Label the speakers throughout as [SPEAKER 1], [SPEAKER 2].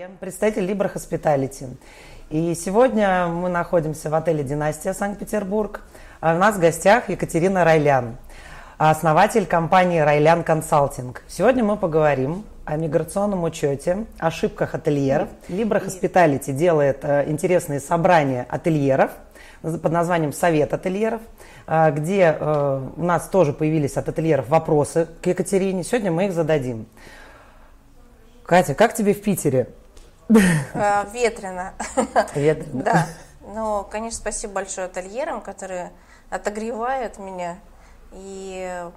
[SPEAKER 1] Дарья, представитель Libra Hospitality. И сегодня мы находимся в отеле «Династия» Санкт-Петербург. А у нас в гостях Екатерина Райлян, основатель компании «Райлян Консалтинг». Сегодня мы поговорим о миграционном учете, ошибках ательеров. Libra Hospitality делает э, интересные собрания ательеров под названием «Совет ательеров», э, где э, у нас тоже появились от ательеров вопросы к Екатерине. Сегодня мы их зададим. Катя, как тебе в Питере?
[SPEAKER 2] Э, ветрено.
[SPEAKER 1] Ветрено.
[SPEAKER 2] Да. Ну, конечно, спасибо большое ательерам, которые отогревают меня. И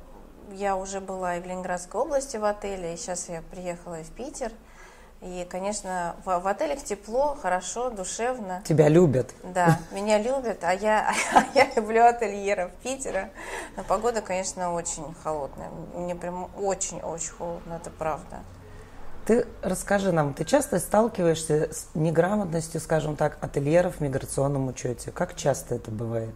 [SPEAKER 2] я уже была и в Ленинградской области в отеле, и сейчас я приехала и в Питер. И, конечно, в, в отелях тепло, хорошо, душевно.
[SPEAKER 1] Тебя любят.
[SPEAKER 2] Да, меня любят, а я, а я люблю ательеров Питера. Но погода, конечно, очень холодная. Мне прям очень-очень холодно, это правда.
[SPEAKER 1] Ты расскажи нам, ты часто сталкиваешься с неграмотностью, скажем так, ательеров в миграционном учете? Как часто это бывает?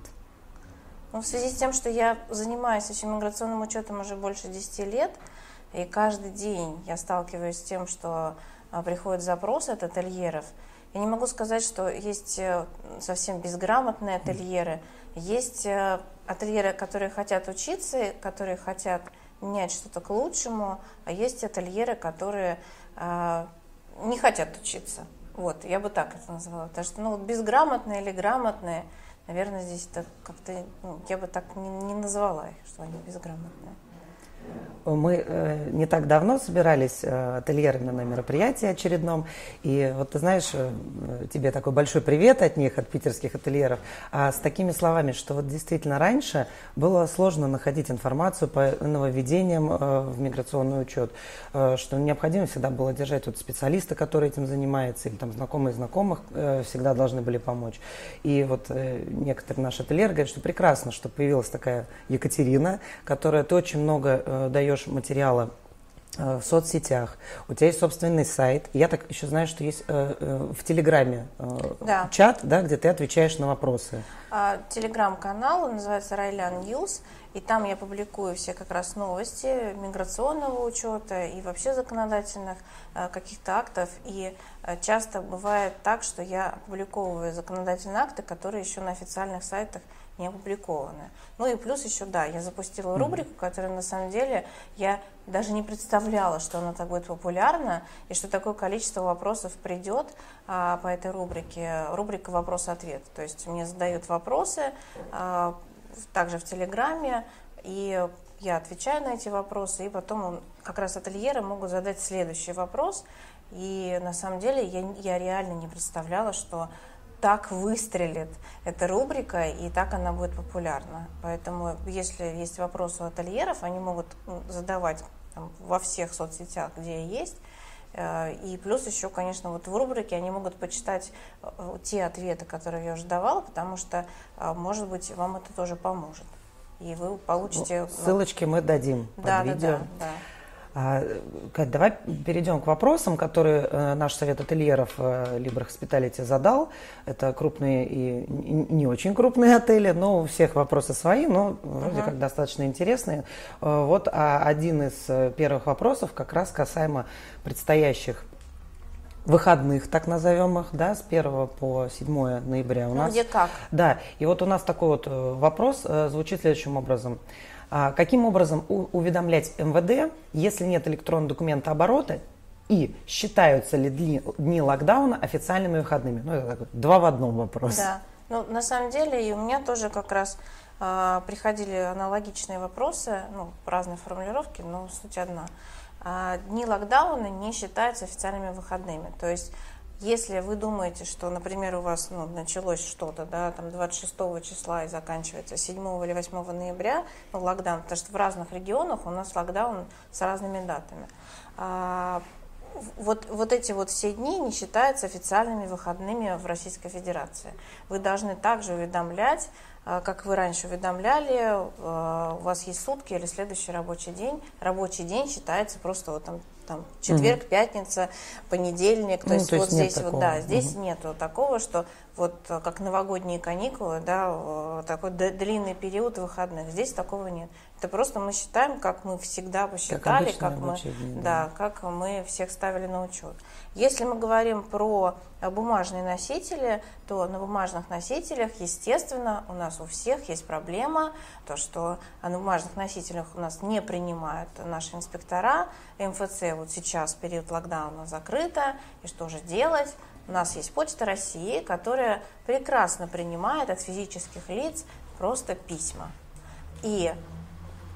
[SPEAKER 2] Ну, в связи с тем, что я занимаюсь этим миграционным учетом уже больше 10 лет, и каждый день я сталкиваюсь с тем, что а, приходят запросы от ательеров, я не могу сказать, что есть э, совсем безграмотные ательеры, есть э, ательеры, которые хотят учиться, которые хотят менять что-то к лучшему, а есть ательеры, которые э, не хотят учиться. Вот, я бы так это назвала. Потому что, ну, вот безграмотные или грамотные, наверное, здесь это как-то, ну, я бы так не, не назвала их, что они безграмотные.
[SPEAKER 1] Мы э, не так давно собирались э, ательерами на мероприятии очередном, и вот ты знаешь, э, тебе такой большой привет от них, от питерских ательеров, а с такими словами, что вот действительно раньше было сложно находить информацию по нововведениям в миграционный учет, что необходимо всегда было держать вот специалиста, который этим занимается, или там знакомые знакомых всегда должны были помочь. И вот некоторые наши ательеры говорят, что прекрасно, что появилась такая Екатерина, которая ты очень много даешь материалы э, в соцсетях, у тебя есть собственный сайт. Я так еще знаю, что есть э, э, в Телеграме э, да. чат, да, где ты отвечаешь на вопросы.
[SPEAKER 2] А, телеграм-канал называется Райлян News, и там я публикую все как раз новости миграционного учета и вообще законодательных э, каких-то актов. И э, часто бывает так, что я опубликовываю законодательные акты, которые еще на официальных сайтах не опубликованы. Ну и плюс еще, да, я запустила рубрику, которая на самом деле я даже не представляла, что она так будет популярна и что такое количество вопросов придет а, по этой рубрике. Рубрика «Вопрос-ответ». То есть мне задают вопросы, а, также в Телеграме, и я отвечаю на эти вопросы, и потом как раз ательеры могут задать следующий вопрос. И на самом деле я, я реально не представляла, что так выстрелит эта рубрика, и так она будет популярна. Поэтому, если есть вопросы у ательеров, они могут задавать там, во всех соцсетях, где есть. Э, и плюс еще, конечно, вот в рубрике они могут почитать э, те ответы, которые я уже давала, потому что, э, может быть, вам это тоже поможет. И вы получите...
[SPEAKER 1] Ну, ссылочки мы дадим
[SPEAKER 2] да,
[SPEAKER 1] под видео.
[SPEAKER 2] Да, да, да.
[SPEAKER 1] А, Кать, давай перейдем к вопросам, которые э, наш совет ательеров э, Libra Hospitality задал. Это крупные и не очень крупные отели, но у всех вопросы свои, но вроде uh-huh. как достаточно интересные. Э, вот а один из первых вопросов как раз касаемо предстоящих выходных, так назовем их, да, с 1 по 7 ноября у
[SPEAKER 2] ну,
[SPEAKER 1] нас.
[SPEAKER 2] где как.
[SPEAKER 1] Да, и вот у нас такой вот вопрос звучит следующим образом. А, каким образом уведомлять МВД, если нет электронного документа оборота, и считаются ли дни, дни локдауна официальными выходными? Ну, это такой два в одном вопрос.
[SPEAKER 2] Да, ну, на самом деле и у меня тоже как раз э, приходили аналогичные вопросы, ну, разные формулировки, но суть одна. Э, дни локдауна не считаются официальными выходными. То есть если вы думаете, что, например, у вас ну, началось что-то, да, там 26 числа и заканчивается 7 или 8 ноября, ну, локдаун, потому что в разных регионах у нас локдаун с разными датами. А, вот, вот эти вот все дни не считаются официальными выходными в Российской Федерации. Вы должны также уведомлять, а, как вы раньше уведомляли, а, у вас есть сутки или следующий рабочий день. Рабочий день считается просто вот там там четверг, угу. пятница, понедельник, то
[SPEAKER 1] ну,
[SPEAKER 2] есть
[SPEAKER 1] то
[SPEAKER 2] вот
[SPEAKER 1] есть
[SPEAKER 2] здесь
[SPEAKER 1] такого.
[SPEAKER 2] вот да, здесь
[SPEAKER 1] угу.
[SPEAKER 2] нету такого, что вот как новогодние каникулы, да, такой длинный период выходных. Здесь такого нет. Это просто мы считаем, как мы всегда посчитали, как, как мы, дни, да. да, как мы всех ставили на учет. Если мы говорим про бумажные носители, то на бумажных носителях, естественно, у нас у всех есть проблема, то, что на бумажных носителях у нас не принимают наши инспектора. МФЦ вот сейчас, период локдауна, закрыто, и что же делать? У нас есть Почта России, которая прекрасно принимает от физических лиц просто письма. И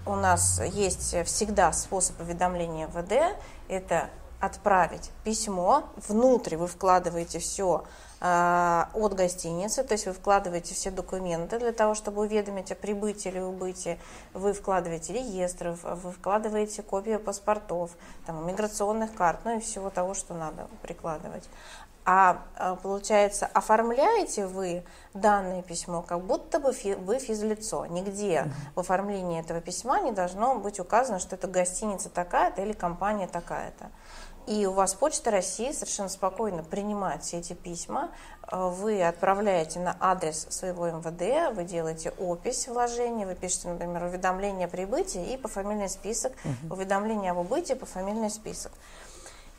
[SPEAKER 2] у нас есть всегда способ уведомления ВД, это отправить письмо, внутрь вы вкладываете все э, от гостиницы, то есть вы вкладываете все документы для того, чтобы уведомить о прибытии или убытии, вы вкладываете реестры, вы вкладываете копии паспортов, там, миграционных карт, ну и всего того, что надо прикладывать. А, а получается, оформляете вы данное письмо, как будто бы фи, вы физлицо. Нигде в оформлении этого письма не должно быть указано, что это гостиница такая-то или компания такая-то. И у вас Почта России совершенно спокойно принимает все эти письма. Вы отправляете на адрес своего МВД, вы делаете опись вложения, вы пишете, например, уведомление о прибытии и по фамильный список, угу. уведомление об убытии по фамильный список.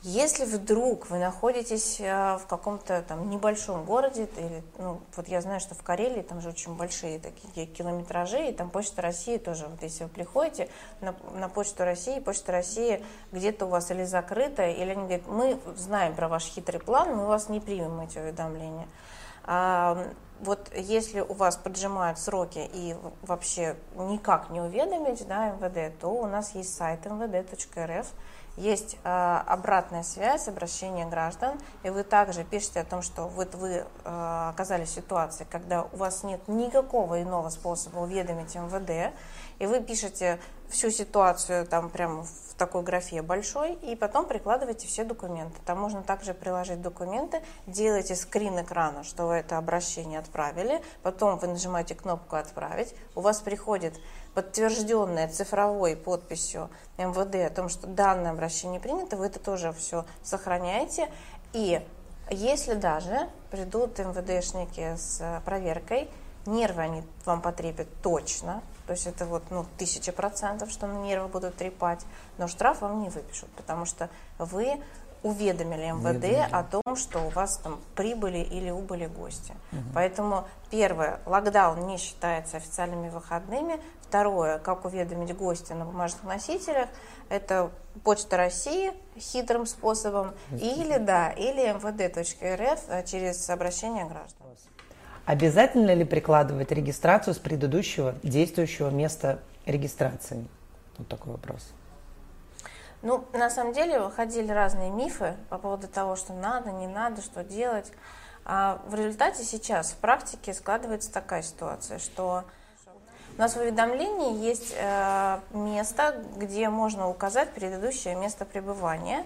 [SPEAKER 2] Если вдруг вы находитесь э, в каком-то там небольшом городе, или, ну, вот я знаю, что в Карелии там же очень большие такие километражи, и там Почта России тоже, вот если вы приходите на, на Почту России, Почта России где-то у вас или закрыта, или они говорят, мы знаем про ваш хитрый план, мы вас не примем эти уведомления. А, вот если у вас поджимают сроки и вообще никак не уведомить да, МВД, то у нас есть сайт mvd.rf, есть э, обратная связь, обращение граждан, и вы также пишете о том, что вот вы э, оказались в ситуации, когда у вас нет никакого иного способа уведомить МВД, и вы пишете всю ситуацию там прямо в такой графе большой, и потом прикладываете все документы. Там можно также приложить документы, делаете скрин экрана, что вы это обращение отправили, потом вы нажимаете кнопку «Отправить», у вас приходит подтвержденное цифровой подписью МВД о том, что данное обращение принято, вы это тоже все сохраняете. И если даже придут МВДшники с проверкой, нервы они вам потребят точно, то есть это вот ну, тысяча процентов, что на нервы будут трепать, но штраф вам не выпишут, потому что вы уведомили МВД Уведомили. о том, что у вас там прибыли или убыли гости. Угу. Поэтому первое, локдаун не считается официальными выходными. Второе, как уведомить гостя на бумажных носителях, это Почта России хитрым способом, или да, или mvd.rf э, через обращение граждан.
[SPEAKER 1] Обязательно ли прикладывать регистрацию с предыдущего действующего места регистрации? Вот такой вопрос.
[SPEAKER 2] Ну, на самом деле ходили разные мифы по поводу того, что надо, не надо, что делать. А в результате сейчас в практике складывается такая ситуация, что у нас в уведомлении есть э, место, где можно указать предыдущее место пребывания.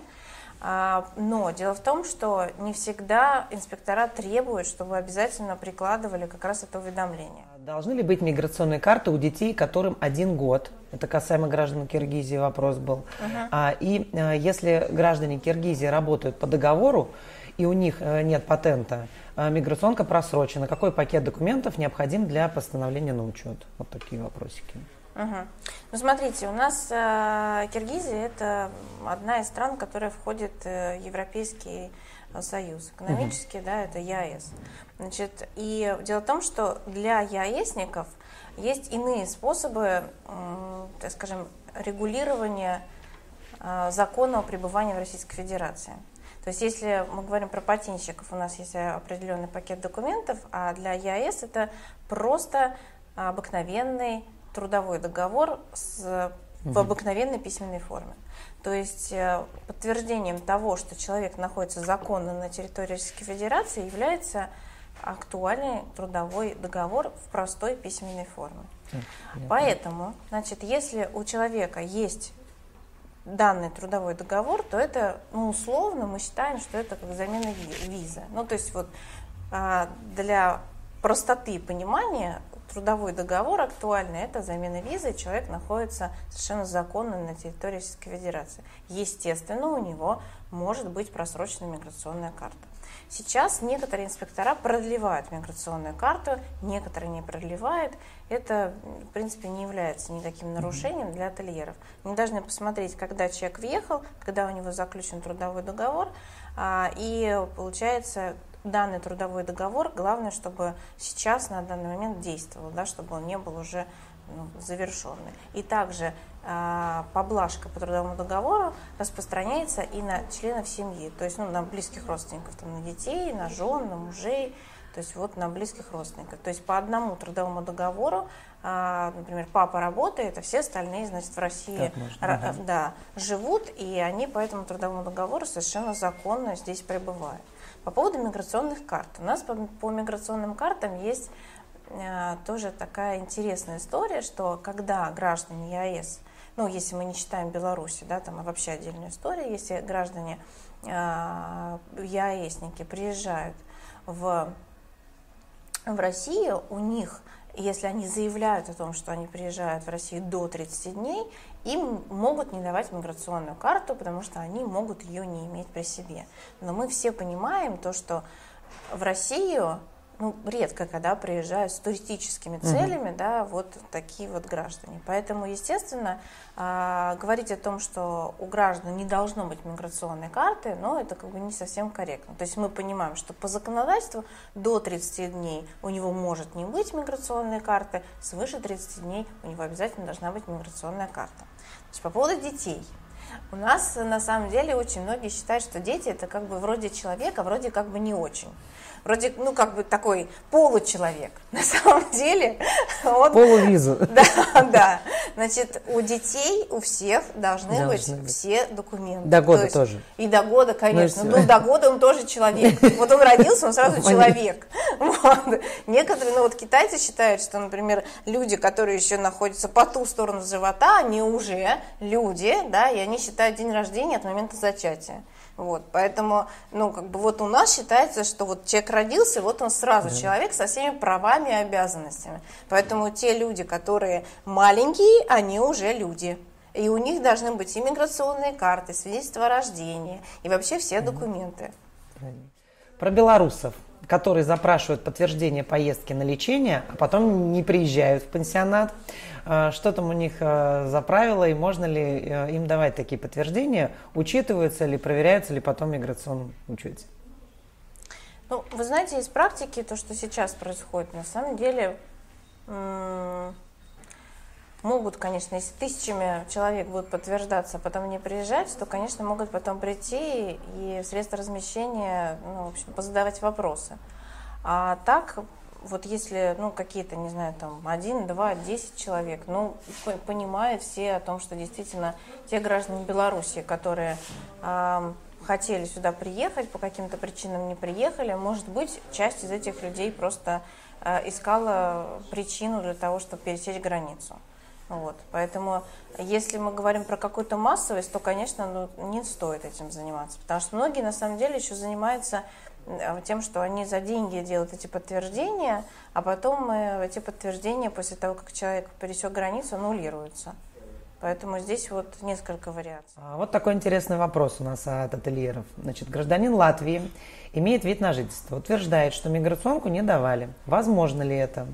[SPEAKER 2] А, но дело в том, что не всегда инспектора требуют, чтобы обязательно прикладывали как раз это уведомление.
[SPEAKER 1] Должны ли быть миграционные карты у детей, которым один год? Это касаемо граждан Киргизии вопрос был. А, и а, если граждане Киргизии работают по договору, и у них а, нет патента, а, миграционка просрочена, какой пакет документов необходим для постановления на учет? Вот такие вопросики.
[SPEAKER 2] Угу. Ну, смотрите, у нас э, Киргизия это одна из стран, которая входит э, в Европейский Союз. Экономически, угу. да, это ЕАЭС. Значит, и дело в том, что для ЕАЭСников есть иные способы, э, так скажем, регулирования э, закона о пребывании в Российской Федерации. То есть если мы говорим про патентщиков, у нас есть определенный пакет документов, а для ЕАЭС это просто обыкновенный трудовой договор с, в обыкновенной письменной форме. То есть э, подтверждением того, что человек находится законно на территории Российской Федерации, является актуальный трудовой договор в простой письменной форме. Поэтому, значит, если у человека есть данный трудовой договор, то это, ну, условно, мы считаем, что это как замена визы. Ну, то есть вот а, для простоты понимания трудовой договор актуальный, это замена визы, человек находится совершенно законно на территории Российской Федерации. Естественно, у него может быть просрочена миграционная карта. Сейчас некоторые инспектора продлевают миграционную карту, некоторые не продлевают. Это, в принципе, не является никаким нарушением для ательеров. Они должны посмотреть, когда человек въехал, когда у него заключен трудовой договор, а, и получается данный трудовой договор, главное, чтобы сейчас на данный момент действовал, да, чтобы он не был уже ну, завершенный. И также э, поблажка по трудовому договору распространяется и на членов семьи, то есть ну, на близких родственников, там, на детей, на жен, на мужей, то есть вот на близких родственников. То есть по одному трудовому договору, э, например, папа работает, а все остальные, значит, в России
[SPEAKER 1] можно,
[SPEAKER 2] да, живут, и они по этому трудовому договору совершенно законно здесь пребывают. По поводу миграционных карт. У нас по, по миграционным картам есть Э, тоже такая интересная история, что когда граждане ЕАЭС, ну, если мы не считаем Беларуси, да, там вообще отдельная история, если граждане э, ЕАЭСники приезжают в, в Россию, у них, если они заявляют о том, что они приезжают в Россию до 30 дней, им могут не давать миграционную карту, потому что они могут ее не иметь при себе. Но мы все понимаем то, что в Россию ну, редко когда приезжают с туристическими целями, угу. да, вот такие вот граждане. Поэтому, естественно, э, говорить о том, что у граждан не должно быть миграционной карты, но это как бы не совсем корректно. То есть мы понимаем, что по законодательству до 30 дней у него может не быть миграционной карты, свыше 30 дней у него обязательно должна быть миграционная карта. То есть по поводу детей. У нас на самом деле очень многие считают, что дети это как бы вроде человека, вроде как бы не очень вроде, ну, как бы такой получеловек. На самом деле
[SPEAKER 1] он... Полувизу.
[SPEAKER 2] Да, да. Значит, у детей, у всех должны, должны быть, быть все документы.
[SPEAKER 1] До года То тоже.
[SPEAKER 2] И до года, конечно. Ну, до года он тоже человек. Вот он родился, он сразу человек. Вот. Некоторые, ну вот китайцы считают, что, например, люди, которые еще находятся по ту сторону живота, они уже люди, да, и они считают день рождения от момента зачатия. Вот, поэтому, ну, как бы вот у нас считается, что вот человек родился, вот он сразу mm человек со всеми правами и обязанностями. Поэтому те люди, которые маленькие, они уже люди. И у них должны быть иммиграционные карты, свидетельство о рождении и вообще все документы.
[SPEAKER 1] Про белорусов которые запрашивают подтверждение поездки на лечение, а потом не приезжают в пансионат. А, что там у них а, за правила и можно ли э, им давать такие подтверждения? Учитываются ли, проверяются ли потом в миграционном учете?
[SPEAKER 2] Ну, вы знаете, из практики то, что сейчас происходит, на самом деле могут, конечно, если тысячами человек будут подтверждаться, а потом не приезжать, то, конечно, могут потом прийти и средства размещения, ну, в общем, позадавать вопросы. А так, вот если, ну, какие-то, не знаю, там, один, два, десять человек, ну, понимают все о том, что действительно те граждане Беларуси, которые э, хотели сюда приехать, по каким-то причинам не приехали, может быть, часть из этих людей просто э, искала причину для того, чтобы пересечь границу. Вот, поэтому, если мы говорим про какую-то массовость, то, конечно, ну, не стоит этим заниматься, потому что многие на самом деле еще занимаются тем, что они за деньги делают эти подтверждения, а потом э, эти подтверждения после того, как человек пересек границу, аннулируются. Поэтому здесь вот несколько вариаций.
[SPEAKER 1] А вот такой интересный вопрос у нас от ательеров. Значит, гражданин Латвии имеет вид на жительство, утверждает, что миграционку не давали. Возможно ли это?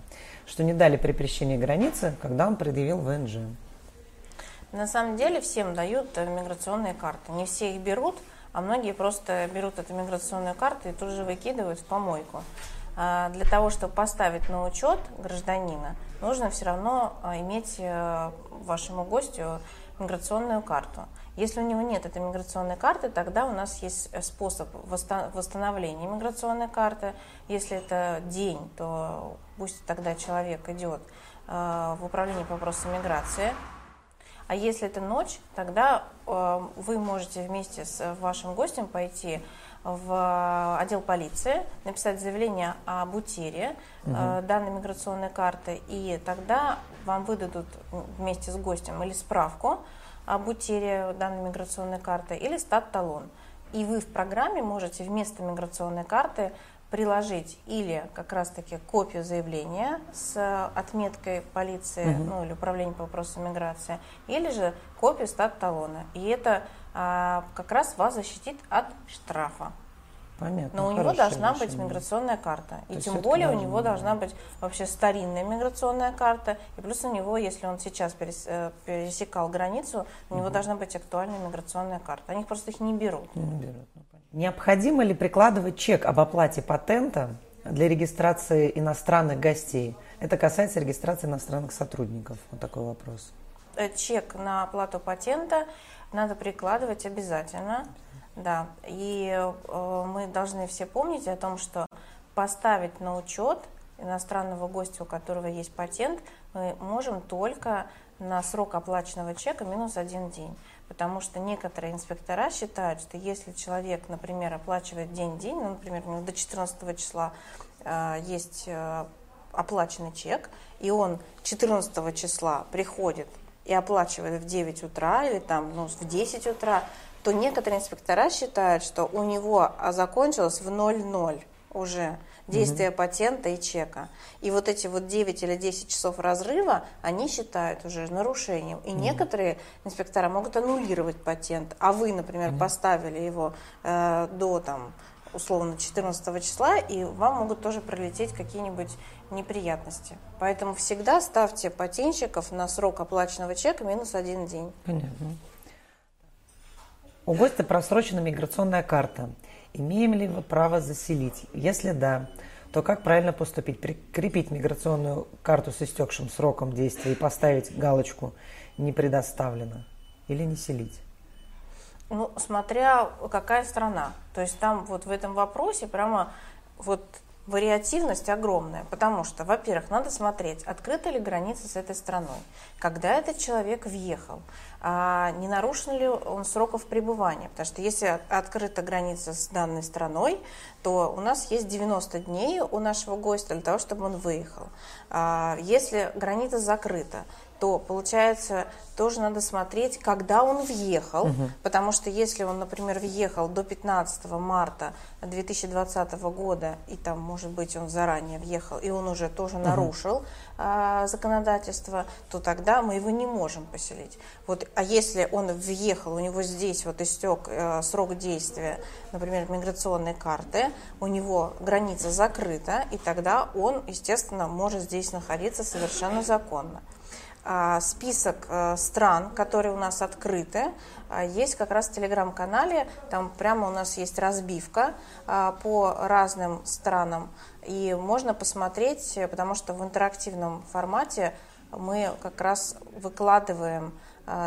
[SPEAKER 1] что не дали при пересечении границы, когда он предъявил ВНЖ.
[SPEAKER 2] На самом деле всем дают э, миграционные карты. Не все их берут, а многие просто берут эту миграционную карту и тут же выкидывают в помойку. А для того, чтобы поставить на учет гражданина, нужно все равно а, иметь э, вашему гостю миграционную карту. Если у него нет этой миграционной карты, тогда у нас есть э, способ восстановления миграционной карты. Если это день, то пусть тогда человек идет э, в управление по вопросам миграции. А если это ночь, тогда э, вы можете вместе с вашим гостем пойти в отдел полиции, написать заявление об утере угу. данной миграционной карты, и тогда вам выдадут вместе с гостем или справку, об утере данной миграционной карты или стат-талон. И вы в программе можете вместо миграционной карты приложить или как раз-таки копию заявления с отметкой полиции угу. ну, или управления по вопросам миграции, или же копию стат-талона. И это как раз вас защитит от штрафа.
[SPEAKER 1] Понятно.
[SPEAKER 2] Но у него должна решение. быть миграционная карта. То и тем более у него должна быть вообще старинная миграционная карта. И плюс у него, если он сейчас э, пересекал границу, у него должна быть актуальная миграционная карта. Они просто их не берут.
[SPEAKER 1] Не берут. Ну, Необходимо ли прикладывать чек об оплате патента для регистрации иностранных гостей? Это касается регистрации иностранных сотрудников. Вот такой вопрос.
[SPEAKER 2] Э, чек на оплату патента надо прикладывать обязательно. Да, и э, мы должны все помнить о том, что поставить на учет иностранного гостя, у которого есть патент, мы можем только на срок оплаченного чека минус один день. Потому что некоторые инспектора считают, что если человек, например, оплачивает день-день, ну, например, у него до 14 числа э, есть э, оплаченный чек, и он 14 числа приходит и оплачивает в 9 утра или там ну, в 10 утра, то некоторые инспектора считают, что у него закончилось в 0,0 уже действие угу. патента и чека. И вот эти вот 9 или 10 часов разрыва, они считают уже нарушением. И угу. некоторые инспектора могут аннулировать патент, а вы, например, угу. поставили его э, до там условно 14 числа, и вам могут тоже пролететь какие-нибудь неприятности. Поэтому всегда ставьте патентщиков на срок оплаченного чека минус один день.
[SPEAKER 1] Понятно. У гостя просрочена миграционная карта. Имеем ли мы право заселить? Если да, то как правильно поступить? Прикрепить миграционную карту с истекшим сроком действия и поставить галочку «не предоставлено» или не селить?
[SPEAKER 2] Ну, смотря какая страна. То есть там вот в этом вопросе прямо вот Вариативность огромная, потому что, во-первых, надо смотреть, открыта ли граница с этой страной, когда этот человек въехал, а не нарушен ли он сроков пребывания. Потому что если открыта граница с данной страной, то у нас есть 90 дней у нашего гостя для того, чтобы он выехал. А если граница закрыта, то получается тоже надо смотреть, когда он въехал, угу. потому что если он, например, въехал до 15 марта 2020 года, и там, может быть, он заранее въехал, и он уже тоже угу. нарушил а, законодательство, то тогда мы его не можем поселить. Вот, а если он въехал, у него здесь вот истек а, срок действия, например, миграционной карты, у него граница закрыта, и тогда он, естественно, может здесь находиться совершенно законно. А, список э, стран, которые у нас открыты, а, есть как раз в телеграм-канале, там прямо у нас есть разбивка а, по разным странам, и можно посмотреть, потому что в интерактивном формате мы как раз выкладываем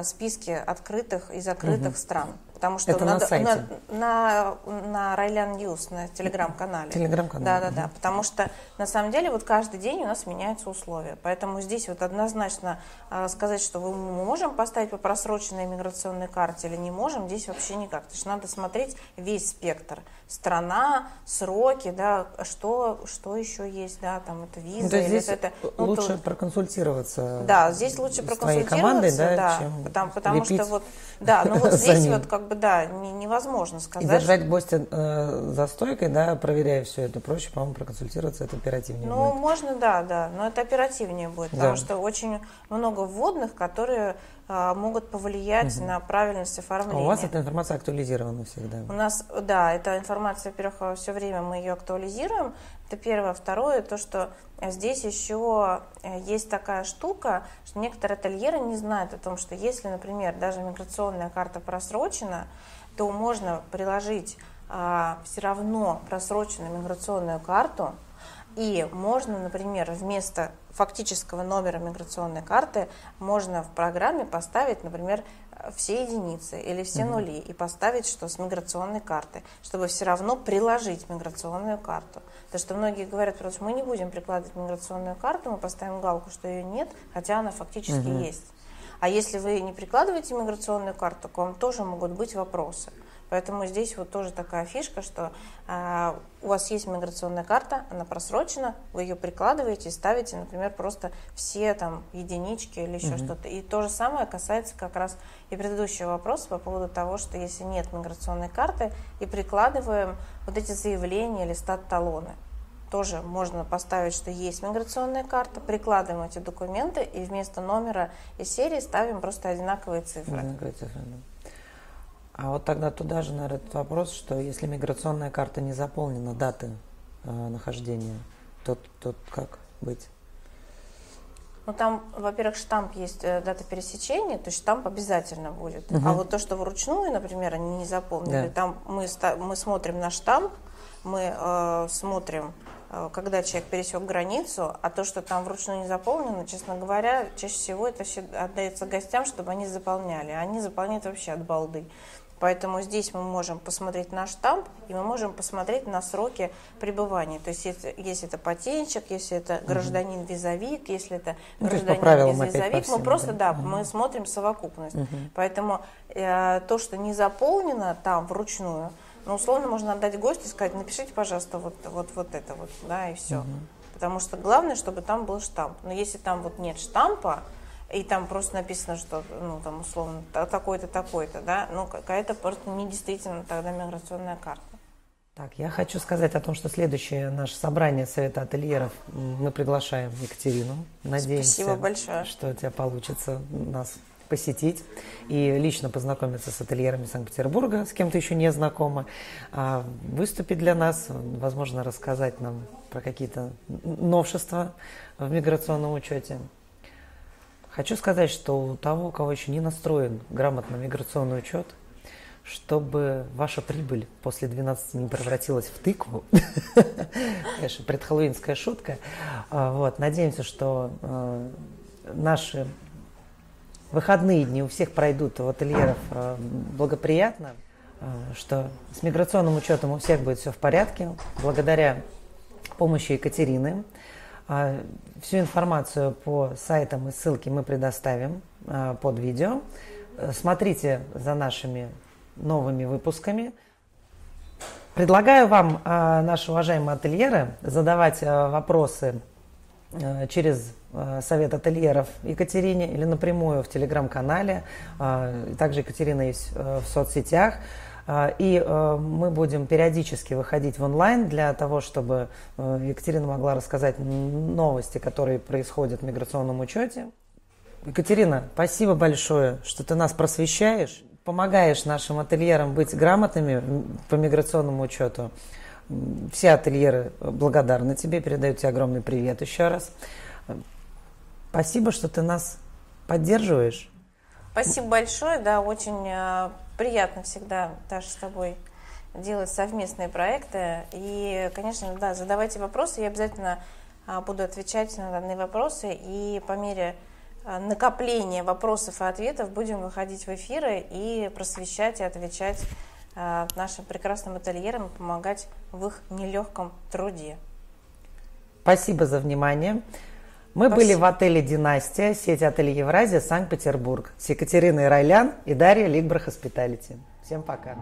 [SPEAKER 2] списки открытых и закрытых угу. стран. Потому что
[SPEAKER 1] Это
[SPEAKER 2] надо,
[SPEAKER 1] на сайте?
[SPEAKER 2] На, на, на Райлян News, на телеграм-канале.
[SPEAKER 1] Телеграм-канал.
[SPEAKER 2] Да, да, да. Потому что на самом деле вот каждый день у нас меняются условия. Поэтому здесь вот однозначно э, сказать, что мы можем поставить по просроченной миграционной карте или не можем, здесь вообще никак. То есть надо смотреть весь спектр. Страна, сроки, да, что, что еще есть, да, там это виза. Ну,
[SPEAKER 1] то
[SPEAKER 2] или
[SPEAKER 1] здесь
[SPEAKER 2] это,
[SPEAKER 1] ну, лучше то, проконсультироваться.
[SPEAKER 2] Да, здесь лучше проконсультироваться. командой, да, да чем потому, потому что вот, да, ну вот здесь вот как бы, да, не, невозможно сказать.
[SPEAKER 1] И держать гостя э, за стойкой, да, проверяя все это, проще, по-моему, проконсультироваться, это оперативнее
[SPEAKER 2] Ну,
[SPEAKER 1] будет.
[SPEAKER 2] можно, да, да, но это оперативнее будет, да. потому что очень много вводных, которые могут повлиять угу. на правильность оформления.
[SPEAKER 1] А у вас эта информация актуализирована всегда?
[SPEAKER 2] У нас, да, эта информация, во-первых, все время мы ее актуализируем, это первое. Второе, то, что здесь еще э, есть такая штука, что некоторые ательеры не знают о том, что если, например, даже миграционная карта просрочена, то можно приложить а, все равно просроченную миграционную карту, и можно, например, вместо фактического номера миграционной карты можно в программе поставить, например, все единицы или все угу. нули и поставить, что с миграционной карты, чтобы все равно приложить миграционную карту. Потому что многие говорят, просто мы не будем прикладывать миграционную карту, мы поставим галку, что ее нет, хотя она фактически угу. есть. А если вы не прикладываете миграционную карту, к вам тоже могут быть вопросы. Поэтому здесь вот тоже такая фишка, что э, у вас есть миграционная карта, она просрочена, вы ее прикладываете и ставите, например, просто все там единички или еще mm что-то. И то же самое касается как раз и предыдущего вопроса по поводу того, что если нет миграционной карты и прикладываем вот эти заявления или стат-талоны, тоже можно поставить, что есть миграционная карта, прикладываем эти документы и вместо номера и серии ставим просто одинаковые цифры.
[SPEAKER 1] Одинаковые цифры, да. А вот тогда туда же, наверное, этот вопрос, что если миграционная карта не заполнена, даты э, нахождения, то, то как быть?
[SPEAKER 2] Ну, там, во-первых, штамп есть э, дата пересечения, то есть штамп обязательно будет. Угу. А вот то, что вручную, например, они не заполнили, да. там мы, мы смотрим на штамп, мы э, смотрим, э, когда человек пересек границу, а то, что там вручную не заполнено, честно говоря, чаще всего это отдается гостям, чтобы они заполняли. Они заполняют вообще от балды. Поэтому здесь мы можем посмотреть на штамп, и мы можем посмотреть на сроки пребывания. То есть, если, если это патентчик, если это гражданин визовик, если это
[SPEAKER 1] ну,
[SPEAKER 2] гражданин без визовик, мы просто, да, угу. мы смотрим совокупность. Угу. Поэтому э, то, что не заполнено там вручную, ну, условно можно отдать гостю и сказать, напишите, пожалуйста, вот, вот, вот это вот, да, и все. Угу. Потому что главное, чтобы там был штамп. Но если там вот нет штампа, и там просто написано, что, ну, там, условно, такой-то, такой-то, да, ну, какая-то просто недействительно тогда миграционная карта.
[SPEAKER 1] Так, я хочу сказать о том, что следующее наше собрание Совета ательеров мы приглашаем Екатерину. Надеемся,
[SPEAKER 2] Спасибо большое.
[SPEAKER 1] что у тебя получится нас посетить и лично познакомиться с ательерами Санкт-Петербурга, с кем то еще не знакома, а выступить для нас, возможно, рассказать нам про какие-то новшества в миграционном учете. Хочу сказать, что у того, у кого еще не настроен грамотно миграционный учет, чтобы ваша прибыль после 12 не превратилась в тыкву, конечно, предхэллоуинская шутка, а, вот, надеемся, что э, наши выходные дни у всех пройдут у ательеров э, благоприятно, что с миграционным учетом у всех будет все в порядке, благодаря помощи Екатерины, а, всю информацию по сайтам и ссылки мы предоставим а, под видео. Смотрите за нашими новыми выпусками. Предлагаю вам, а, наши уважаемые ательеры, задавать вопросы через совет ательеров Екатерине или напрямую в телеграм-канале. Также Екатерина есть в соцсетях. А, и э, мы будем периодически выходить в онлайн для того, чтобы э, Екатерина могла рассказать новости, которые происходят в миграционном учете. Екатерина, спасибо большое, что ты нас просвещаешь, помогаешь нашим ательерам быть грамотными по миграционному учету. Все ательеры благодарны тебе, передают тебе огромный привет еще раз. Спасибо, что ты нас поддерживаешь.
[SPEAKER 2] Спасибо большое, да, очень э, приятно всегда, даже с тобой делать совместные проекты. И, конечно, да, задавайте вопросы, я обязательно а, буду отвечать на данные вопросы. И по мере а, накопления вопросов и ответов будем выходить в эфиры и просвещать и отвечать а, нашим прекрасным ательерам и помогать в их нелегком труде.
[SPEAKER 1] Спасибо за внимание. Мы Спасибо. были в отеле «Династия», сеть отелей Евразия, Санкт-Петербург с Екатериной Райлян и Дарьей Лигбрах Hospitality. Всем пока.